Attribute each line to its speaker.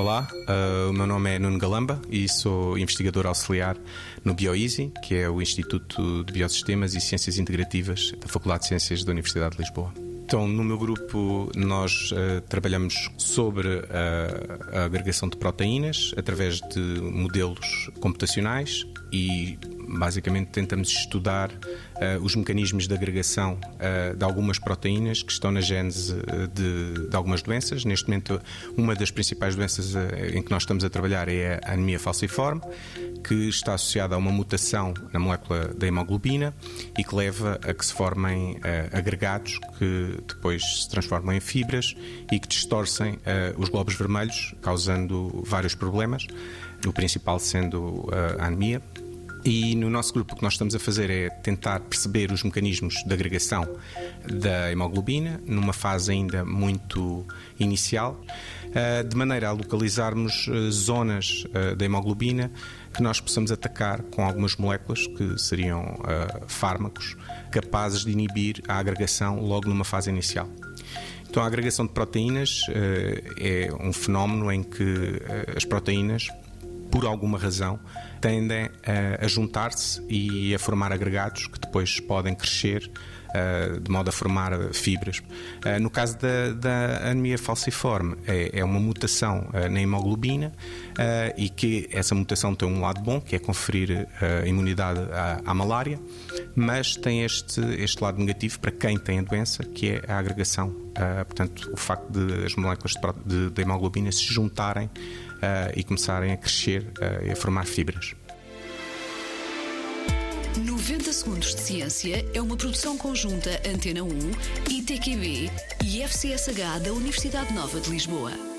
Speaker 1: Olá, uh, o meu nome é Nuno Galamba e sou investigador auxiliar no BioEasy, que é o Instituto de Biosistemas e Ciências Integrativas da Faculdade de Ciências da Universidade de Lisboa. Então, no meu grupo, nós uh, trabalhamos sobre a, a agregação de proteínas através de modelos computacionais e basicamente tentamos estudar uh, os mecanismos de agregação uh, de algumas proteínas que estão na gênese de, de, algumas doenças. Neste momento, uma das principais doenças em que nós estamos a trabalhar é a anemia falciforme, que está associada a uma mutação na molécula da hemoglobina e que leva a que se formem agregados que depois se transformam em fibras e que distorcem os globos vermelhos, causando vários problemas, o principal sendo a anemia. E no nosso grupo o que nós estamos a fazer é tentar perceber os mecanismos de agregação da hemoglobina, numa fase ainda muito inicial, eh, de maneira a localizarmos eh, zonas eh, da hemoglobina que nós possamos atacar com algumas moléculas que seriam fármacos capazes de inibir a agregação logo numa fase inicial. Então, a agregação de proteínas é um fenómeno em que as proteínas por alguma razão, tendem a, a juntar-se e a formar agregados que depois podem crescer Uh, de modo a formar fibras. Uh, no caso da, da, anemia falciforme, é, é uma mutação uh, na hemoglobina e que essa mutação tem um lado bom, que é conferir imunidade à, à, malária, mas tem este, este lado negativo para quem tem a doença, que é a agregação. portanto, o facto de as moléculas de, de, de hemoglobina se juntarem e começarem a crescer uh, e a formar fibras.
Speaker 2: 90 Segundos de Ciência é uma produção conjunta Antena 1, ITQB e FCSH da Universidade Nova de Lisboa.